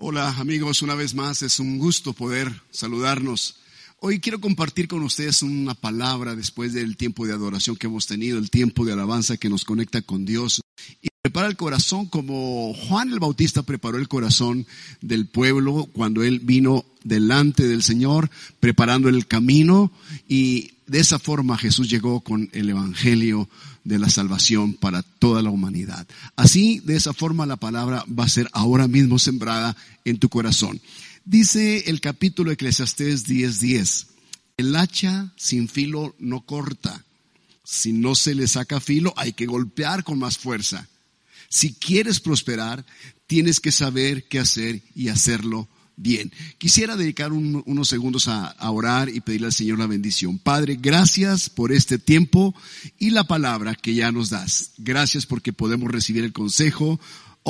Hola amigos, una vez más es un gusto poder saludarnos. Hoy quiero compartir con ustedes una palabra después del tiempo de adoración que hemos tenido, el tiempo de alabanza que nos conecta con Dios prepara el corazón como Juan el Bautista preparó el corazón del pueblo cuando él vino delante del Señor preparando el camino y de esa forma Jesús llegó con el Evangelio de la salvación para toda la humanidad. Así, de esa forma, la palabra va a ser ahora mismo sembrada en tu corazón. Dice el capítulo de Eclesiastés 10:10, el hacha sin filo no corta. Si no se le saca filo, hay que golpear con más fuerza. Si quieres prosperar, tienes que saber qué hacer y hacerlo bien. Quisiera dedicar unos segundos a, a, orar y pedirle al Señor la bendición. Padre, gracias por este tiempo y la palabra que ya nos das. Gracias porque podemos recibir el consejo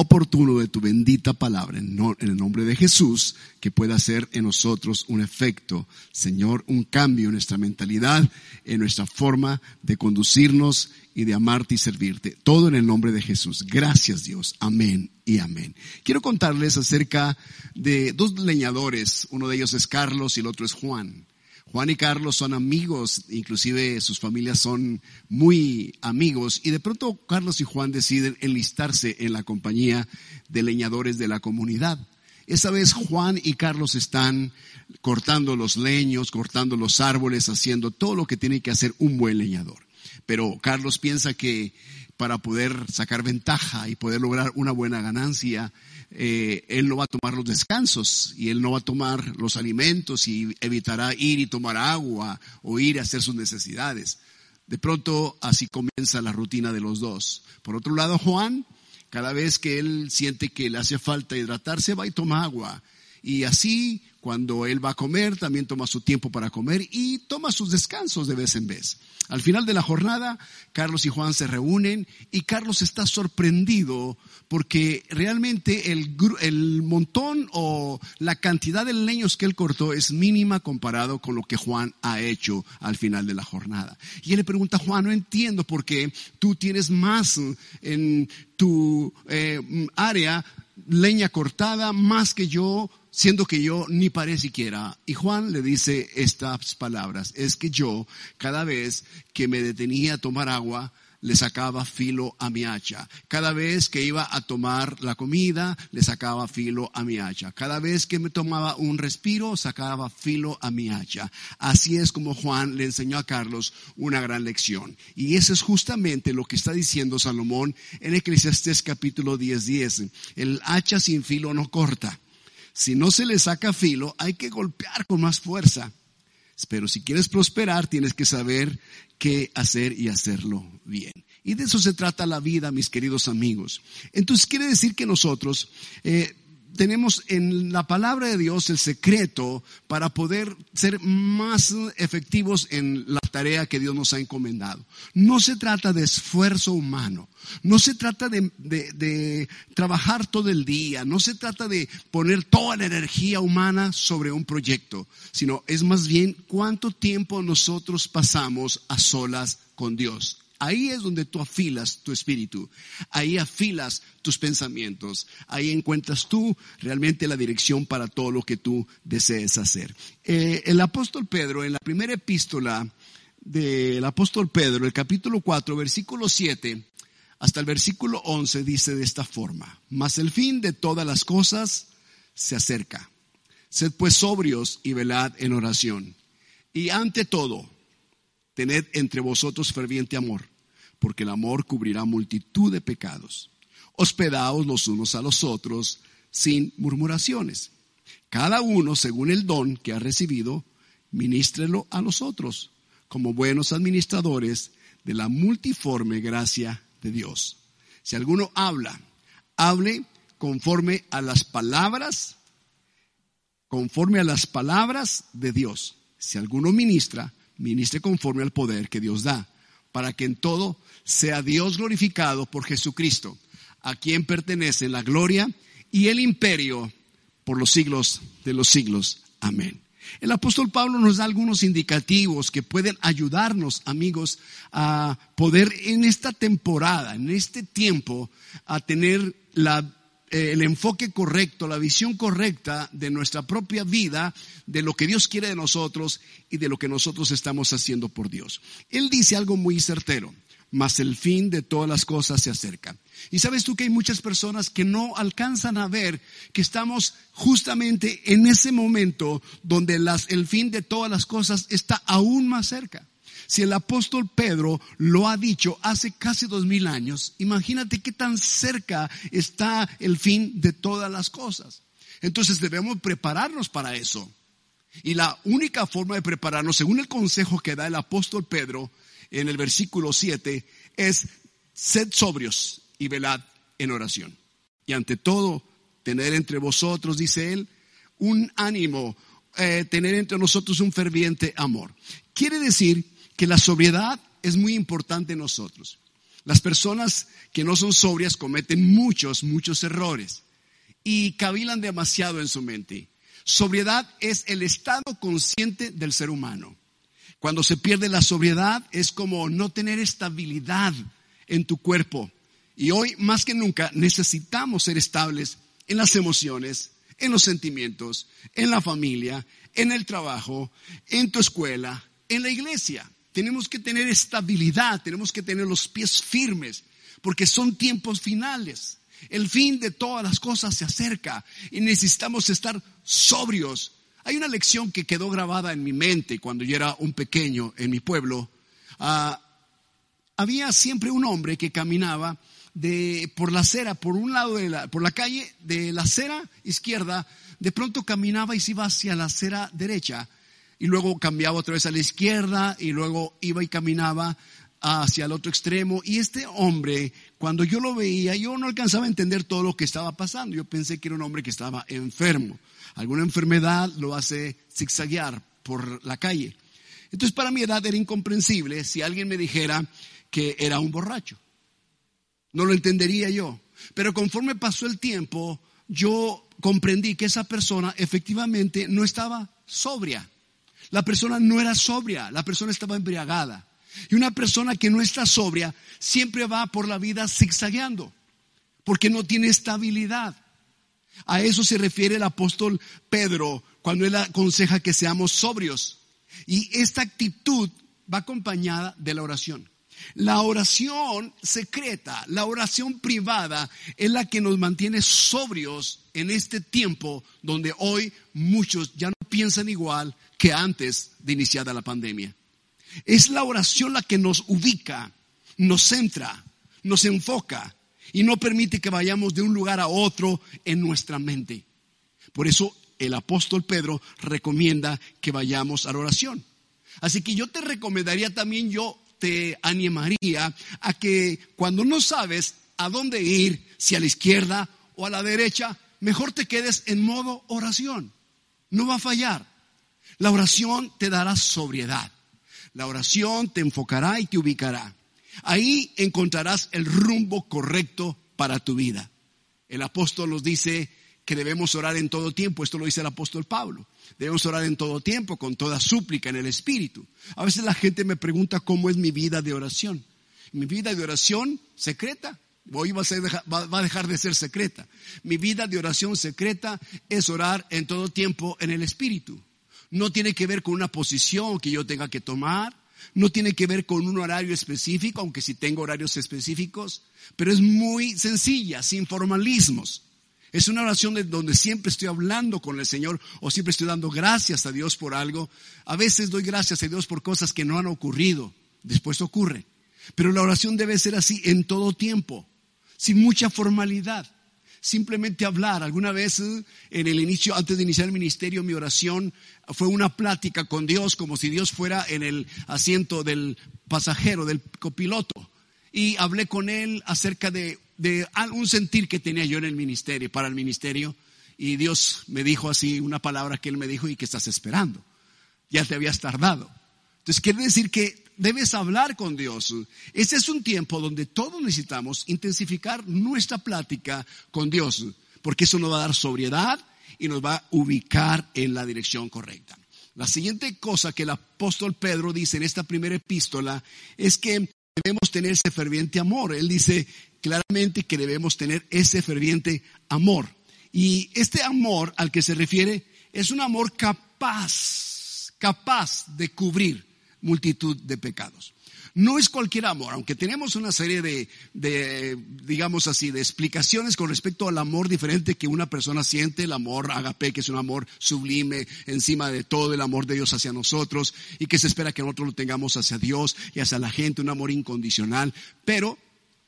oportuno de tu bendita palabra en, el nombre de Jesús, que pueda hacer en nosotros un efecto, Señor, un cambio en nuestra mentalidad, en nuestra forma de conducirnos y de amarte y servirte. Todo en el nombre de Jesús. Gracias Dios. Amén y amén. Quiero contarles acerca de dos leñadores. Uno de ellos es Carlos y el otro es Juan. Juan y Carlos son amigos, inclusive sus familias son muy amigos, y de pronto Carlos y Juan deciden enlistarse en la compañía de leñadores de la comunidad. Esa vez Juan y Carlos están cortando los leños, cortando los árboles, haciendo todo lo que tiene que hacer un buen leñador. Pero Carlos piensa que para poder sacar ventaja y poder lograr una buena ganancia, eh, él no va a tomar los descansos y él no va a tomar los alimentos y evitará ir y tomar agua o ir a hacer sus necesidades. De pronto así comienza la rutina de los dos. Por otro lado, Juan, cada vez que él siente que le hace falta hidratarse, va y toma agua. Y así, cuando él va a comer, también toma su tiempo para comer y toma sus descansos de vez en vez. Al final de la jornada, Carlos y Juan se reúnen y Carlos está sorprendido porque realmente el, montón o la cantidad de leños que él cortó es mínima comparado con lo que Juan ha hecho al final de la jornada. Y él le pregunta, Juan, no entiendo por qué tú tienes más en tu eh, área leña cortada más que yo siendo que yo ni paré siquiera. Y Juan le dice estas palabras, es que yo cada vez que me detenía a tomar agua, le sacaba filo a mi hacha. Cada vez que iba a tomar la comida, le sacaba filo a mi hacha. Cada vez que me tomaba un respiro, sacaba filo a mi hacha. Así es como Juan le enseñó a Carlos una gran lección. Y eso es justamente lo que está diciendo Salomón en Eclesiastés capítulo 10, 10. El hacha sin filo no corta si no se le saca filo, hay que golpear con más fuerza. Pero si quieres prosperar, tienes que saber qué hacer y hacerlo bien. Y de eso se trata la vida, mis queridos amigos. Entonces quiere decir que nosotros eh, tenemos en la palabra de Dios el secreto para poder ser más efectivos en la tarea que Dios nos ha encomendado. No se trata de esfuerzo humano, no se trata de, trabajar todo el día, no se trata de poner toda la energía humana sobre un proyecto, sino es más bien cuánto tiempo nosotros pasamos a solas con Dios. Ahí es donde tú afilas tu espíritu, ahí afilas tus pensamientos, ahí encuentras tú realmente la dirección para todo lo que tú desees hacer. Eh, el apóstol Pedro, en la primera epístola del apóstol Pedro, el capítulo 4, versículo 7, hasta el versículo 11 dice de esta forma, mas el fin de todas las cosas se acerca. Sed pues sobrios y velad en oración. Y ante todo, tened entre vosotros ferviente amor, porque el amor cubrirá multitud de pecados. Hospedaos los unos a los otros sin murmuraciones. Cada uno, según el don que ha recibido, ministrelo a los otros, como buenos administradores de la multiforme gracia de Dios. Si alguno habla, hable conforme a las palabras, conforme a las palabras de Dios. Si alguno ministra, ministre conforme al poder que Dios da, para que en todo sea Dios glorificado por Jesucristo, a quien pertenece la gloria y el imperio por los siglos de los siglos. Amén. El apóstol Pablo nos da algunos indicativos que pueden ayudarnos, amigos, a poder en esta temporada, en este tiempo, a tener la el enfoque correcto, la visión correcta de nuestra propia vida, de lo que Dios quiere de nosotros y de lo que nosotros estamos haciendo por Dios. Él dice algo muy certero, mas el fin de todas las cosas se acerca. Y sabes tú que hay muchas personas que no alcanzan a ver que estamos justamente en ese momento donde el fin de todas las cosas está aún más cerca. Si el apóstol Pedro lo ha dicho hace casi dos mil años, imagínate qué tan cerca está el fin de todas las cosas. Entonces debemos prepararnos para eso. Y la única forma de prepararnos, según el consejo que da el apóstol Pedro en el versículo 7, es sed sobrios y velad en oración. Y ante todo, tener entre vosotros, dice él, un ánimo, eh, tener entre nosotros un ferviente amor. Quiere decir que la sobriedad es muy importante en nosotros. Las personas que no son sobrias cometen muchos, muchos errores y cavilan demasiado en su mente. Sobriedad es el estado consciente del ser humano. Cuando se pierde la sobriedad es como no tener estabilidad en tu cuerpo. Y hoy más que nunca necesitamos ser estables en las emociones, en los sentimientos, en la familia, en el trabajo, en tu escuela, en la iglesia. Tenemos que tener estabilidad, tenemos que tener los pies firmes, porque son tiempos finales. El fin de todas las cosas se acerca y necesitamos estar sobrios. Hay una lección que quedó grabada en mi mente cuando yo era un pequeño en mi pueblo. Ah, había siempre un hombre que caminaba de, por la acera, por un lado de la, por la calle de la acera izquierda, de pronto caminaba y se iba hacia la acera derecha y luego cambiaba otra vez a la izquierda y luego iba y caminaba hacia el otro extremo. Y este hombre, cuando yo lo veía, yo no alcanzaba a entender todo lo que estaba pasando. Yo pensé que era un hombre que estaba enfermo. Alguna enfermedad lo hace zigzaguear por la calle. Entonces para mi edad era incomprensible si alguien me dijera que era un borracho. No lo entendería yo. Pero conforme pasó el tiempo, yo comprendí que esa persona efectivamente no estaba sobria. La persona no era sobria, la persona estaba embriagada. Y una persona que no está sobria siempre va por la vida zigzagueando, porque no tiene estabilidad. A eso se refiere el apóstol Pedro cuando él aconseja que seamos sobrios. Y esta actitud va acompañada de la oración. La oración secreta, la oración privada es la que nos mantiene sobrios en este tiempo donde hoy muchos ya no piensan igual, que antes de iniciada la pandemia. Es la oración la que nos ubica, nos centra, nos enfoca y no permite que vayamos de un lugar a otro en nuestra mente. Por eso el apóstol Pedro recomienda que vayamos a la oración. Así que yo te recomendaría también, yo te animaría a que cuando no sabes a dónde ir, si a la izquierda o a la derecha, mejor te quedes en modo oración. No va a fallar. La oración te dará sobriedad. La oración te enfocará y te ubicará. Ahí encontrarás el rumbo correcto para tu vida. El apóstol nos dice que debemos orar en todo tiempo. Esto lo dice el apóstol Pablo. Debemos orar en todo tiempo, con toda súplica en el Espíritu. A veces la gente me pregunta cómo es mi vida de oración. Mi vida de oración secreta. Hoy va a, va a dejar de ser secreta. Mi vida de oración secreta es orar en todo tiempo en el Espíritu. No tiene que ver con una posición que yo tenga que tomar. No tiene que ver con un horario específico, aunque sí tengo horarios específicos. Pero es muy sencilla, sin formalismos. Es una oración de donde siempre estoy hablando con el Señor o siempre estoy dando gracias a Dios por algo. A veces doy gracias a Dios por cosas que no han ocurrido. Después ocurre. Pero la oración debe ser así en todo tiempo, sin mucha formalidad simplemente hablar. Alguna vez eh, en el inicio, antes de iniciar el ministerio, mi oración fue una plática con Dios, como si Dios fuera en el asiento del pasajero, del copiloto. Y hablé con él acerca de, de un sentir que tenía yo en el ministerio, para el ministerio. Y Dios me dijo así una palabra que él me dijo y que estás esperando. Ya te habías tardado. Entonces quiere decir que debes hablar con Dios. Este es un tiempo donde todos necesitamos intensificar nuestra plática con Dios, porque eso nos va a dar sobriedad y nos va a ubicar en la dirección correcta. La siguiente cosa que el apóstol Pedro dice en esta primera epístola es que debemos tener ese ferviente amor. Él dice claramente que debemos tener ese ferviente amor. Y este amor al que se refiere es un amor capaz, capaz de cubrir multitud de pecados. No es cualquier amor, aunque tenemos una serie de, digamos así, de explicaciones con respecto al amor diferente que una persona siente, el amor agape, que es un amor sublime encima de todo el amor de Dios hacia nosotros y que se espera que nosotros lo tengamos hacia Dios y hacia la gente, un amor incondicional, pero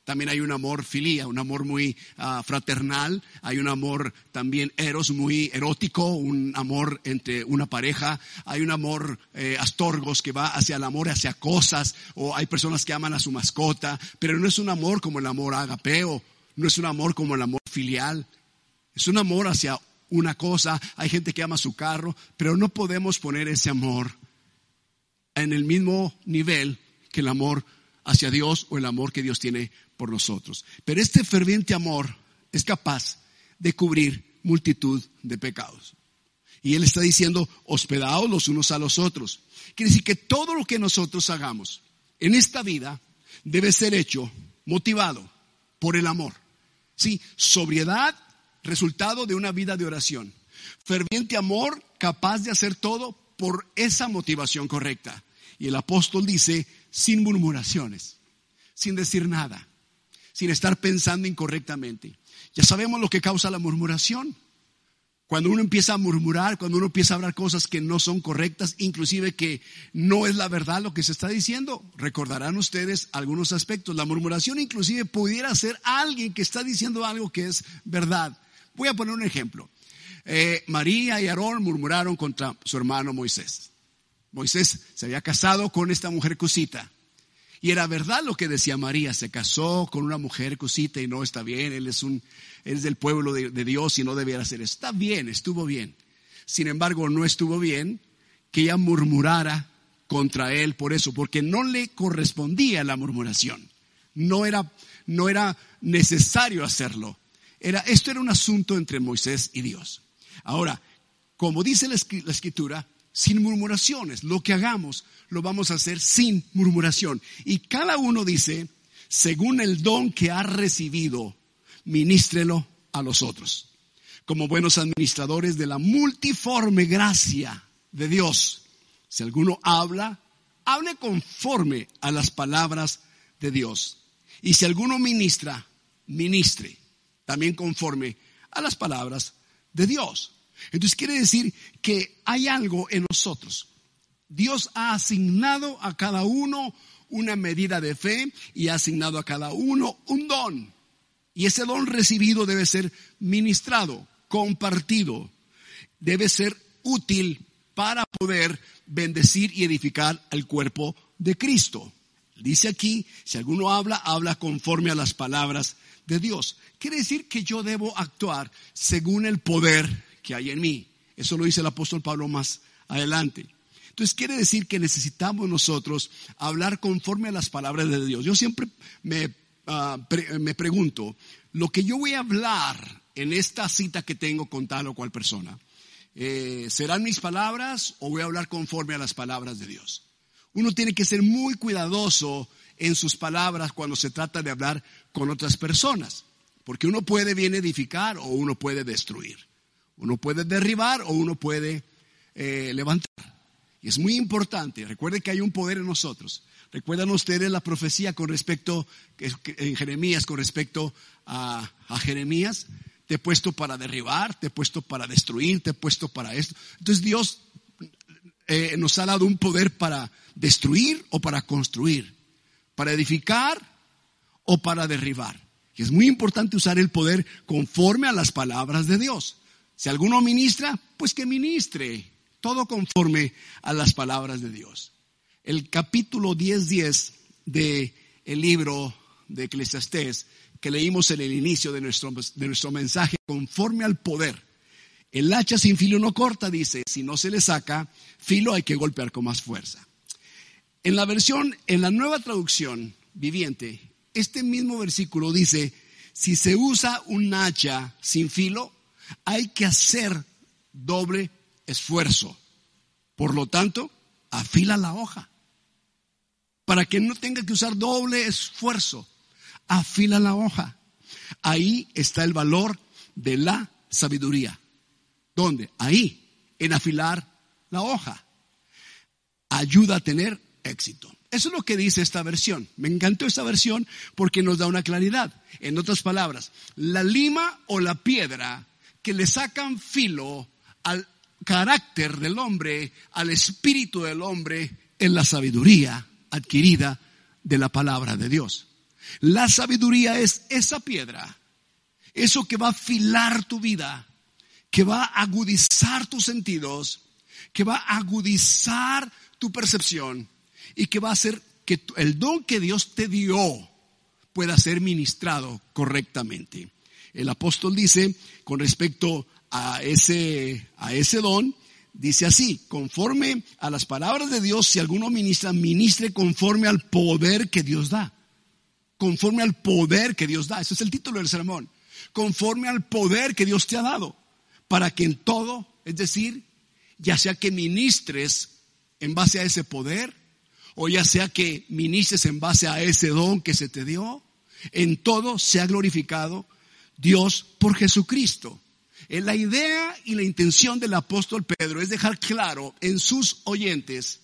también hay un amor filía, un amor muy ah, fraternal, hay un amor también eros muy erótico, un amor entre una pareja, hay un amor eh, astorgos que va hacia el amor, hacia cosas, o hay personas que aman a su mascota, pero no es un amor como el amor agapeo, no es un amor como el amor filial, es un amor hacia una cosa, hay gente que ama su carro, pero no podemos poner ese amor en el mismo nivel que el amor hacia Dios o el amor que Dios tiene por nosotros. Pero este ferviente amor es capaz de cubrir multitud de pecados. Y Él está diciendo, hospedaos los unos a los otros. Quiere decir que todo lo que nosotros hagamos en esta vida debe ser hecho motivado por el amor. Sí, sobriedad, resultado de una vida de oración. Ferviente amor, capaz de hacer todo por esa motivación correcta. Y el apóstol dice, sin murmuraciones, sin decir nada, sin estar pensando incorrectamente. Ya sabemos lo que causa la murmuración. Cuando uno empieza a murmurar, cuando uno empieza a hablar cosas que no son correctas, inclusive que no es la verdad lo que se está diciendo, recordarán ustedes algunos aspectos. La murmuración inclusive pudiera ser alguien que está diciendo algo que es verdad. Voy a poner un ejemplo. Eh, María y Aarón murmuraron contra su hermano Moisés. Moisés se había casado con esta mujer cusita. Y era verdad lo que decía María, se casó con una mujer cusita y no está bien, él es, un, es del pueblo de, Dios y no debiera ser. Está bien, estuvo bien. Sin embargo, no estuvo bien que ella murmurara contra él por eso, porque no le correspondía la murmuración. No era, no era necesario hacerlo. Era, esto era un asunto entre Moisés y Dios. Ahora, como dice la escritura, sin murmuraciones. Lo que hagamos lo vamos a hacer sin murmuración. Y cada uno dice, según el don que ha recibido, ministrelo a los otros. Como buenos administradores de la multiforme gracia de Dios. Si alguno habla, hable conforme a las palabras de Dios. Y si alguno ministra, ministre también conforme a las palabras de Dios. Entonces quiere decir que hay algo en nosotros. Dios ha asignado a cada uno una medida de fe y ha asignado a cada uno un don. Y ese don recibido debe ser ministrado, compartido, debe ser útil para poder bendecir y edificar al cuerpo de Cristo. Dice aquí, si alguno habla, habla conforme a las palabras de Dios. Quiere decir que yo debo actuar según el poder que hay en mí. Eso lo dice el apóstol Pablo más adelante. Entonces quiere decir que necesitamos nosotros hablar conforme a las palabras de Dios. Yo siempre me, ah, me pregunto, lo que yo voy a hablar en esta cita que tengo con tal o cual persona, eh, ¿serán mis palabras o voy a hablar conforme a las palabras de Dios? Uno tiene que ser muy cuidadoso en sus palabras cuando se trata de hablar con otras personas, porque uno puede bien edificar o uno puede destruir. Uno puede derribar o uno puede eh, levantar. Y es muy importante. Recuerden que hay un poder en nosotros. ¿Recuerdan ustedes la profecía con respecto, en Jeremías, con respecto a, Jeremías? Te he puesto para derribar, te he puesto para destruir, te he puesto para esto. Entonces Dios eh, nos ha dado un poder para destruir o para construir, para edificar o para derribar. Y es muy importante usar el poder conforme a las palabras de Dios. Si alguno ministra, pues que ministre, todo conforme a las palabras de Dios. El capítulo 10.10 10 de el libro de Eclesiastés que leímos en el inicio de nuestro, de nuestro mensaje, conforme al poder. El hacha sin filo no corta, dice, si no se le saca filo hay que golpear con más fuerza. En la versión, en la nueva traducción viviente, este mismo versículo dice, si se usa un hacha sin filo, hay que hacer doble esfuerzo. Por lo tanto, afila la hoja para que no tenga que usar doble esfuerzo. Afila la hoja. Ahí está el valor de la sabiduría. ¿Dónde? Ahí, en afilar la hoja. Ayuda a tener éxito. Eso es lo que dice esta versión. Me encantó esta versión porque nos da una claridad. En otras palabras, la lima o la piedra que le sacan filo al carácter del hombre, al espíritu del hombre, en la sabiduría adquirida de la palabra de Dios. La sabiduría es esa piedra, eso que va a afilar tu vida, que va a agudizar tus sentidos, que va a agudizar tu percepción y que va a hacer que el don que Dios te dio pueda ser ministrado correctamente. El apóstol dice con respecto a ese, a ese don, dice así, conforme a las palabras de Dios, si alguno ministra, ministre conforme al poder que Dios da. Conforme al poder que Dios da. Ese es el título del sermón. Conforme al poder que Dios te ha dado. Para que en todo, es decir, ya sea que ministres en base a ese poder, o ya sea que ministres en base a ese don que se te dio, en todo se ha glorificado Dios por Jesucristo. Eh, la idea y la intención del apóstol Pedro es dejar claro en sus oyentes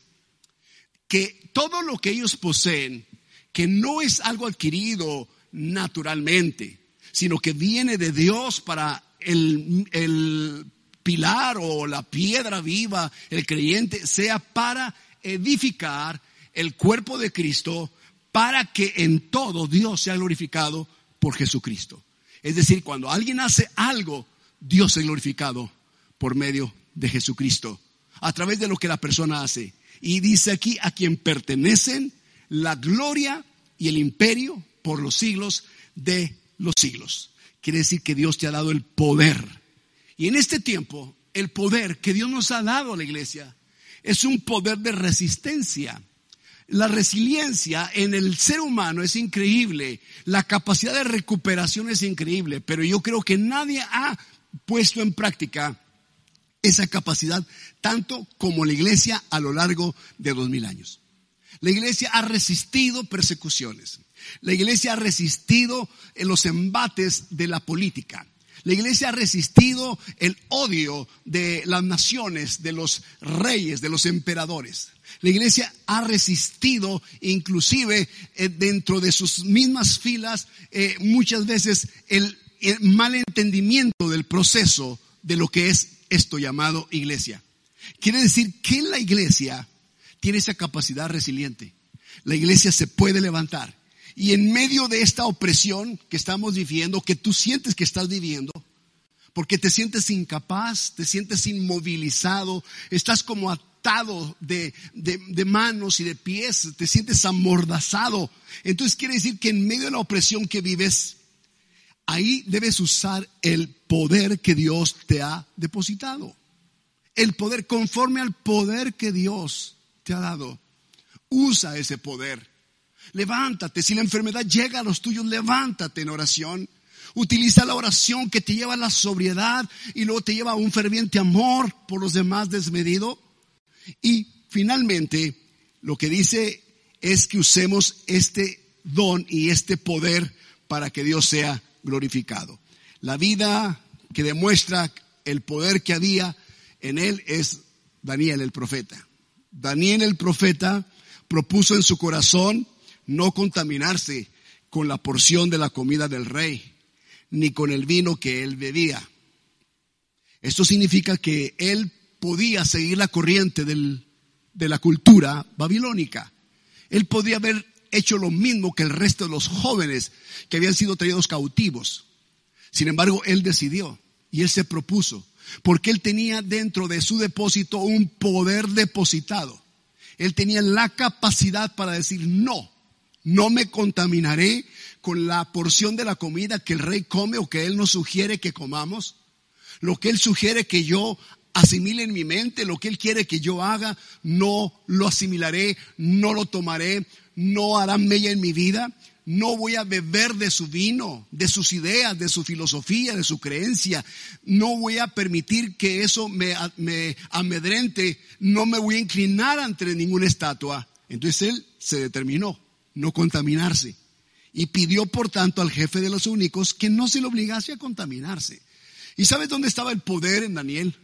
que todo lo que ellos poseen, que no es algo adquirido naturalmente, sino que viene de Dios para el, el pilar o la piedra viva, el creyente, sea para edificar el cuerpo de Cristo, para que en todo Dios sea glorificado por Jesucristo. Es decir, cuando alguien hace algo, Dios es glorificado por medio de Jesucristo, a través de lo que la persona hace. Y dice aquí, a quien pertenecen la gloria y el imperio por los siglos de los siglos. Quiere decir que Dios te ha dado el poder. Y en este tiempo, el poder que Dios nos ha dado a la iglesia es un poder de resistencia. La resiliencia en el ser humano es increíble, la capacidad de recuperación es increíble, pero yo creo que nadie ha puesto en práctica esa capacidad tanto como la iglesia a lo largo de dos mil años. La iglesia ha resistido persecuciones. La iglesia ha resistido los embates de la política. La iglesia ha resistido el odio de las naciones, de los reyes, de los emperadores. La iglesia ha resistido inclusive eh, dentro de sus mismas filas eh, muchas veces el mal entendimiento del proceso de lo que es esto llamado iglesia. Quiere decir que la iglesia tiene esa capacidad resiliente. La iglesia se puede levantar. Y en medio de esta opresión que estamos viviendo, que tú sientes que estás viviendo, porque te sientes incapaz, te sientes inmovilizado, estás como atado de, de, manos y de pies, te sientes amordazado. Entonces quiere decir que en medio de la opresión que vives, ahí debes usar el poder que Dios te ha depositado. El poder conforme al poder que Dios te ha dado. Usa ese poder. Levántate. Si la enfermedad llega a los tuyos, levántate en oración. Utiliza la oración que te lleva a la sobriedad y luego te lleva a un ferviente amor por los demás desmedido. Y finalmente, lo que dice es que usemos este don y este poder para que Dios sea glorificado. La vida que demuestra el poder que había en él es Daniel el profeta. Daniel el profeta propuso en su corazón no contaminarse con la porción de la comida del rey, ni con el vino que él bebía. Esto significa que él podía seguir la corriente de la cultura babilónica. Él podía haber hecho lo mismo que el resto de los jóvenes que habían sido traídos cautivos. Sin embargo, él decidió y él se propuso, porque él tenía dentro de su depósito un poder depositado. Él tenía la capacidad para decir, no, no me contaminaré con la porción de la comida que el rey come o que él nos sugiere que comamos. Lo que él sugiere que yo asimile en mi mente, lo que él quiere que yo haga, no lo asimilaré, no lo tomaré, no hará mella en mi vida. No voy a beber de su vino, de sus ideas, de su filosofía, de su creencia. No voy a permitir que eso me, me amedrente. No me voy a inclinar ante ninguna estatua. Entonces él se determinó no contaminarse y pidió por tanto al jefe de los únicos que no se le obligase a contaminarse. ¿Y sabes dónde estaba el poder en Daniel?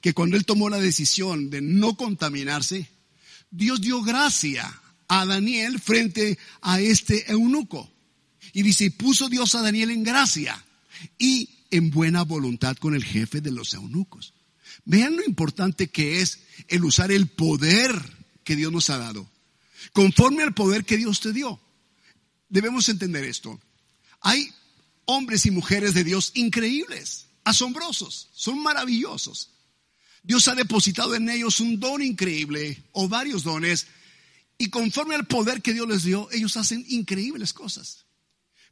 Que cuando él tomó la decisión de no contaminarse, Dios dio gracia a Daniel frente a este eunuco. Y dice, y puso Dios a Daniel en gracia y en buena voluntad con el jefe de los eunucos. Vean lo importante que es el usar el poder que Dios nos ha dado, conforme al poder que Dios te dio. Debemos entender esto. Hay hombres y mujeres de Dios increíbles, asombrosos, son maravillosos. Dios ha depositado en ellos un don increíble o varios dones y conforme al poder que Dios les dio, ellos hacen increíbles cosas.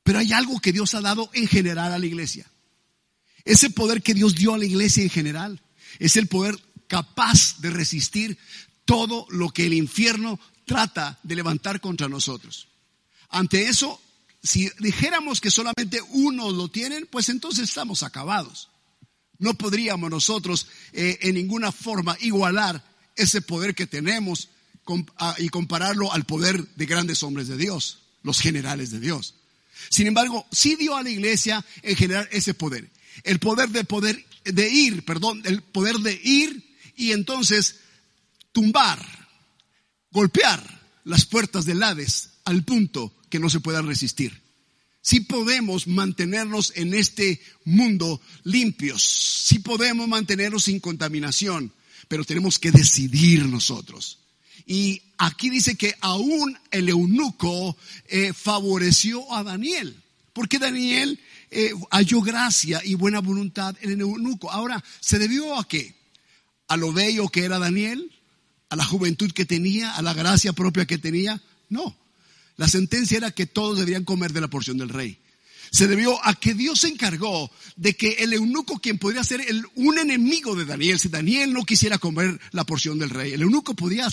Pero hay algo que Dios ha dado en general a la iglesia. Ese poder que Dios dio a la iglesia en general es el poder capaz de resistir todo lo que el infierno trata de levantar contra nosotros. Ante eso, si dijéramos que solamente uno lo tienen, pues entonces estamos acabados. No podríamos nosotros eh, en ninguna forma igualar ese poder que tenemos y compararlo al poder de grandes hombres de Dios, los generales de Dios. Sin embargo, sí dio a la iglesia en general ese poder. El poder de poder, de ir, perdón, el poder de ir y entonces tumbar, golpear las puertas del Hades al punto que no se puedan resistir. Si podemos mantenernos en este mundo limpios, si podemos mantenernos sin contaminación, pero tenemos que decidir nosotros. Y aquí dice que aún el eunuco eh, favoreció a Daniel, porque Daniel eh, halló gracia y buena voluntad en el eunuco. Ahora, ¿se debió a qué? ¿A lo bello que era Daniel? ¿A la juventud que tenía? ¿A la gracia propia que tenía? No. La sentencia era que todos debían comer de la porción del rey. Se debió a que Dios se encargó de que el eunuco, quien podría ser un enemigo de Daniel, si Daniel no quisiera comer la porción del rey, el eunuco podría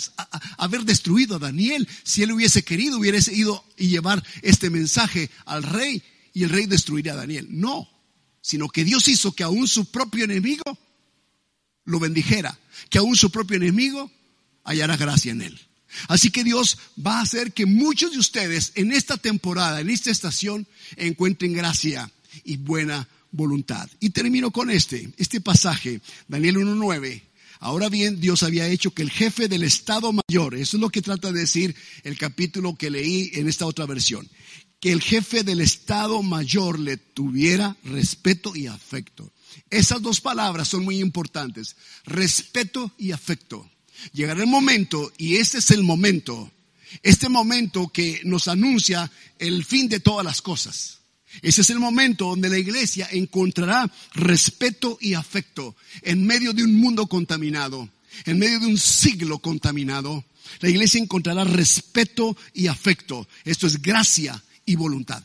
haber destruido a Daniel si él hubiese querido, hubiese ido y llevar este mensaje al rey y el rey destruiría a Daniel. No, sino que Dios hizo que aún su propio enemigo lo bendijera, que aún su propio enemigo hallara gracia en él. Así que Dios va a hacer que muchos de ustedes en esta temporada, en esta estación, encuentren gracia y buena voluntad. Y termino con este, este pasaje, Daniel 1.9. Ahora bien, Dios había hecho que el jefe del Estado Mayor, eso es lo que trata de decir el capítulo que leí en esta otra versión, que el jefe del Estado Mayor le tuviera respeto y afecto. Esas dos palabras son muy importantes, respeto y afecto. Llegará el momento, y este es el momento, este momento que nos anuncia el fin de todas las cosas. Ese es el momento donde la iglesia encontrará respeto y afecto en medio de un mundo contaminado, en medio de un siglo contaminado. La iglesia encontrará respeto y afecto. Esto es gracia y voluntad.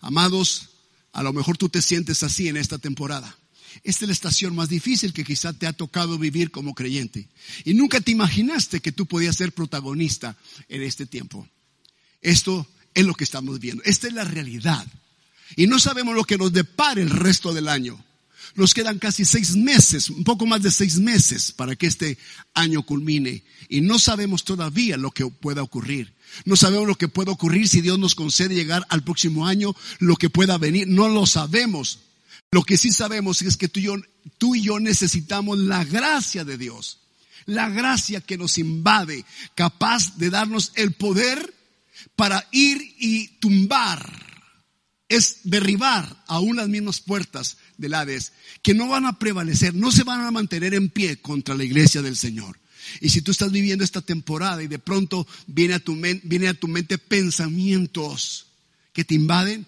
Amados, a lo mejor tú te sientes así en esta temporada. Esta es la estación más difícil que quizá te ha tocado vivir como creyente. Y nunca te imaginaste que tú podías ser protagonista en este tiempo. Esto es lo que estamos viendo. Esta es la realidad. Y no sabemos lo que nos depara el resto del año. Nos quedan casi seis meses, un poco más de seis meses para que este año culmine. Y no sabemos todavía lo que pueda ocurrir. No sabemos lo que pueda ocurrir si Dios nos concede llegar al próximo año, lo que pueda venir. No lo sabemos. Lo que sí sabemos es que tú y, yo, tú y yo necesitamos la gracia de Dios, la gracia que nos invade, capaz de darnos el poder para ir y tumbar, es derribar aún las mismas puertas del Hades, que no van a prevalecer, no se van a mantener en pie contra la iglesia del Señor. Y si tú estás viviendo esta temporada y de pronto viene a tu, viene a tu mente pensamientos que te invaden,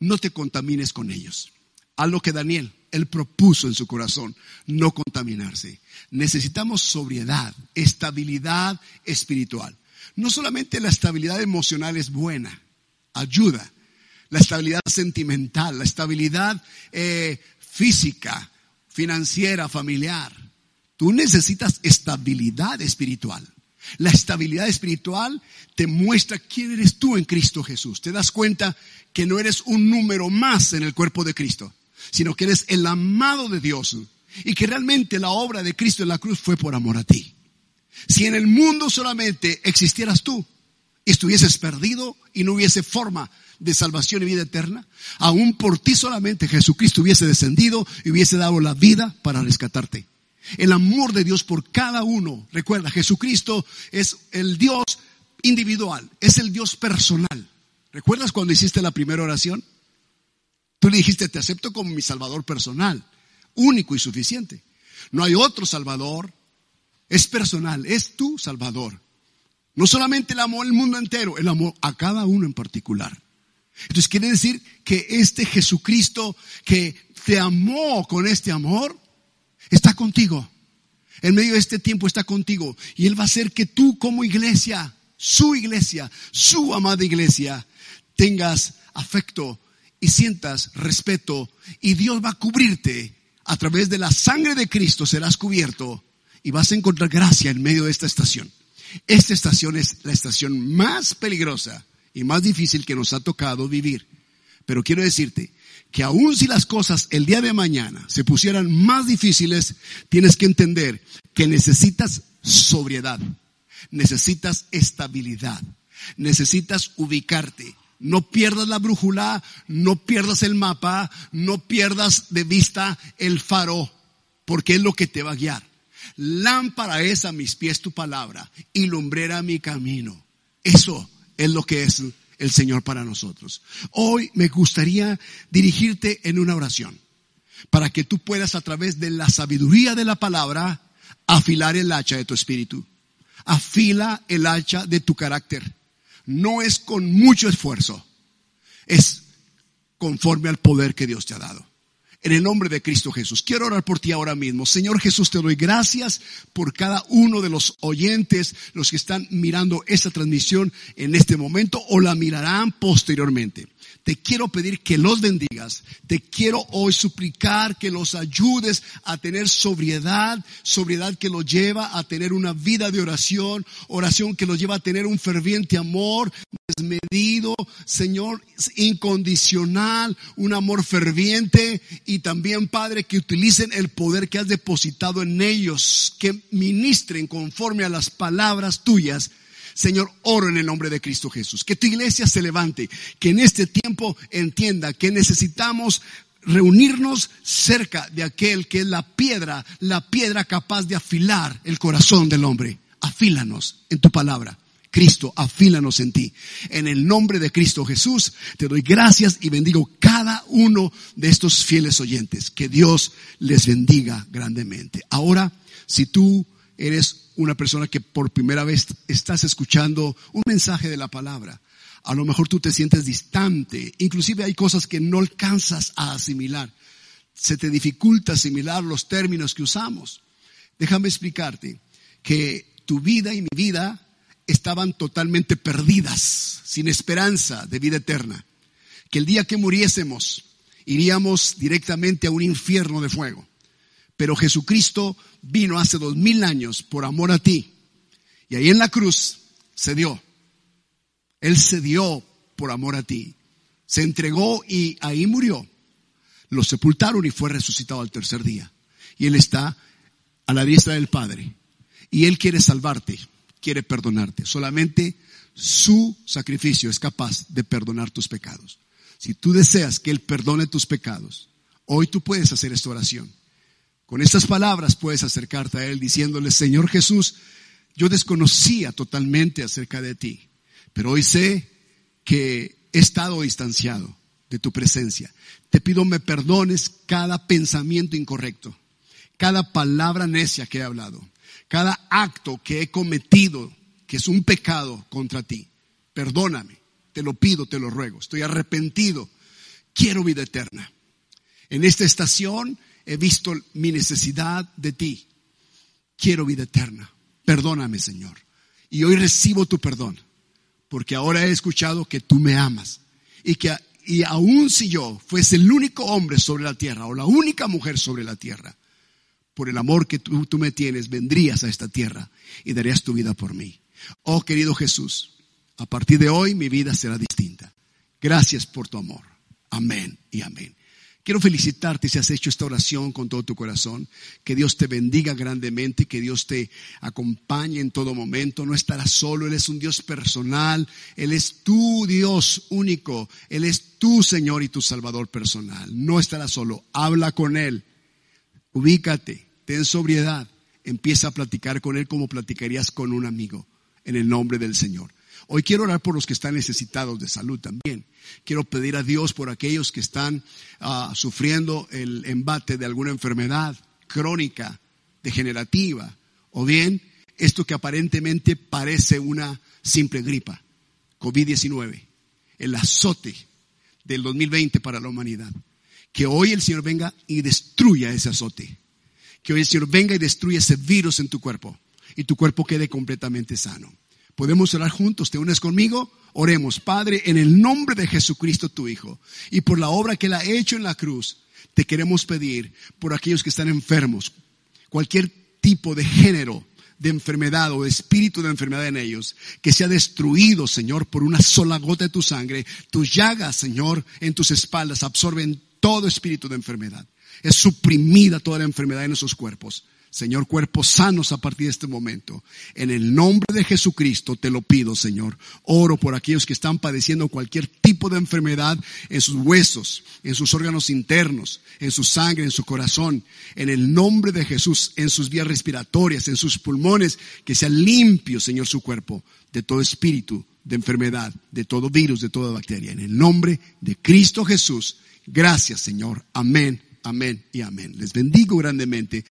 no te contamines con ellos a lo que Daniel, él propuso en su corazón, no contaminarse. Necesitamos sobriedad, estabilidad espiritual. No solamente la estabilidad emocional es buena, ayuda. La estabilidad sentimental, la estabilidad eh, física, financiera, familiar. Tú necesitas estabilidad espiritual. La estabilidad espiritual te muestra quién eres tú en Cristo Jesús. Te das cuenta que no eres un número más en el cuerpo de Cristo sino que eres el amado de Dios y que realmente la obra de Cristo en la cruz fue por amor a ti. Si en el mundo solamente existieras tú, estuvieses perdido y no hubiese forma de salvación y vida eterna, aún por ti solamente Jesucristo hubiese descendido y hubiese dado la vida para rescatarte. El amor de Dios por cada uno. Recuerda, Jesucristo es el Dios individual, es el Dios personal. ¿Recuerdas cuando hiciste la primera oración? Tú le dijiste, te acepto como mi Salvador personal, único y suficiente. No hay otro Salvador, es personal, es tu Salvador. No solamente el amor al mundo entero, el amor a cada uno en particular. Entonces quiere decir que este Jesucristo que te amó con este amor, está contigo. En medio de este tiempo está contigo. Y Él va a hacer que tú como iglesia, su iglesia, su amada iglesia, tengas afecto y sientas respeto. Y Dios va a cubrirte. A través de la sangre de Cristo serás cubierto y vas a encontrar gracia en medio de esta estación. Esta estación es la estación más peligrosa y más difícil que nos ha tocado vivir. Pero quiero decirte que aun si las cosas el día de mañana se pusieran más difíciles, tienes que entender que necesitas sobriedad, necesitas estabilidad, necesitas ubicarte. No pierdas la brújula, no pierdas el mapa, no pierdas de vista el faro, porque es lo que te va a guiar. Lámpara es a mis pies tu palabra y lumbrera mi camino. Eso es lo que es el Señor para nosotros. Hoy me gustaría dirigirte en una oración para que tú puedas a través de la sabiduría de la palabra afilar el hacha de tu espíritu. Afila el hacha de tu carácter. No es con mucho esfuerzo, es conforme al poder que Dios te ha dado en el nombre de Cristo Jesús. Quiero orar por ti ahora mismo. Señor Jesús, te doy gracias por cada uno de los oyentes, los que están mirando esta transmisión en este momento o la mirarán posteriormente. Te quiero pedir que los bendigas. Te quiero hoy suplicar que los ayudes a tener sobriedad, sobriedad que los lleva a tener una vida de oración, oración que los lleva a tener un ferviente amor desmedido, Señor, incondicional, un amor ferviente y también, Padre, que utilicen el poder que has depositado en ellos, que ministren conforme a las palabras tuyas Señor, oro en el nombre de Cristo Jesús. Que tu iglesia se levante, que en este tiempo entienda que necesitamos reunirnos cerca de aquel que es la piedra, la piedra capaz de afilar el corazón del hombre. Afílanos en tu palabra. Cristo, afílanos en ti. En el nombre de Cristo Jesús, te doy gracias y bendigo cada uno de estos fieles oyentes. Que Dios les bendiga grandemente. Ahora, si tú eres una persona que por primera vez estás escuchando un mensaje de la palabra. A lo mejor tú te sientes distante, inclusive hay cosas que no alcanzas a asimilar. Se te dificulta asimilar los términos que usamos. Déjame explicarte que tu vida y mi vida estaban totalmente perdidas, sin esperanza de vida eterna. Que el día que muriésemos iríamos directamente a un infierno de fuego. Pero Jesucristo vino hace dos mil años por amor a ti. Y ahí en la cruz se dio. Él se dio por amor a ti. Se entregó y ahí murió. Lo sepultaron y fue resucitado al tercer día. Y Él está a la diestra del Padre. Y Él quiere salvarte, quiere perdonarte. Solamente su sacrificio es capaz de perdonar tus pecados. Si tú deseas que Él perdone tus pecados, hoy tú puedes hacer esta oración. Con estas palabras puedes acercarte a Él diciéndole, Señor Jesús, yo desconocía totalmente acerca de ti, pero hoy sé que he estado distanciado de tu presencia. Te pido me perdones cada pensamiento incorrecto, cada palabra necia que he hablado, cada acto que he cometido que es un pecado contra ti. Perdóname, te lo pido, te lo ruego. Estoy arrepentido. Quiero vida eterna. En esta estación he visto mi necesidad de ti. Quiero vida eterna. Perdóname, Señor. Y hoy recibo tu perdón, porque ahora he escuchado que tú me amas y que y aun si yo fuese el único hombre sobre la tierra o la única mujer sobre la tierra, por el amor que tú, tú me tienes, vendrías a esta tierra y darías tu vida por mí. Oh querido Jesús, a partir de hoy mi vida será distinta. Gracias por tu amor. Amén y amén. Quiero felicitarte si has hecho esta oración con todo tu corazón. Que Dios te bendiga grandemente, que Dios te acompañe en todo momento. No estarás solo, Él es un Dios personal, Él es tu Dios único, Él es tu Señor y tu Salvador personal. No estarás solo, habla con Él, ubícate, ten sobriedad, empieza a platicar con Él como platicarías con un amigo, en el nombre del Señor. Hoy quiero orar por los que están necesitados de salud también. Quiero pedir a Dios por aquellos que están ah, sufriendo el embate de alguna enfermedad crónica, degenerativa, o bien esto que aparentemente parece una simple gripa, COVID-19, el azote del 2020 para la humanidad. Que hoy el Señor venga y destruya ese azote. Que hoy el Señor venga y destruya ese virus en tu cuerpo y tu cuerpo quede completamente sano. Podemos orar juntos, ¿te unes conmigo? Oremos, Padre, en el nombre de Jesucristo tu Hijo y por la obra que Él ha hecho en la cruz, te queremos pedir por aquellos que están enfermos, cualquier tipo de género de enfermedad o de espíritu de enfermedad en ellos, que sea destruido, Señor, por una sola gota de tu sangre. Tus llagas, Señor, en tus espaldas absorben todo espíritu de enfermedad. Es suprimida toda la enfermedad en esos cuerpos. Señor, cuerpos sanos a partir de este momento. En el nombre de Jesucristo te lo pido, Señor. Oro por aquellos que están padeciendo cualquier tipo de enfermedad en sus huesos, en sus órganos internos, en su sangre, en su corazón. En el nombre de Jesús, en sus vías respiratorias, en sus pulmones, que sea limpio, Señor, su cuerpo de todo espíritu de enfermedad, de todo virus, de toda bacteria. En el nombre de Cristo Jesús. Gracias, Señor. Amén, amén y amén. Les bendigo grandemente.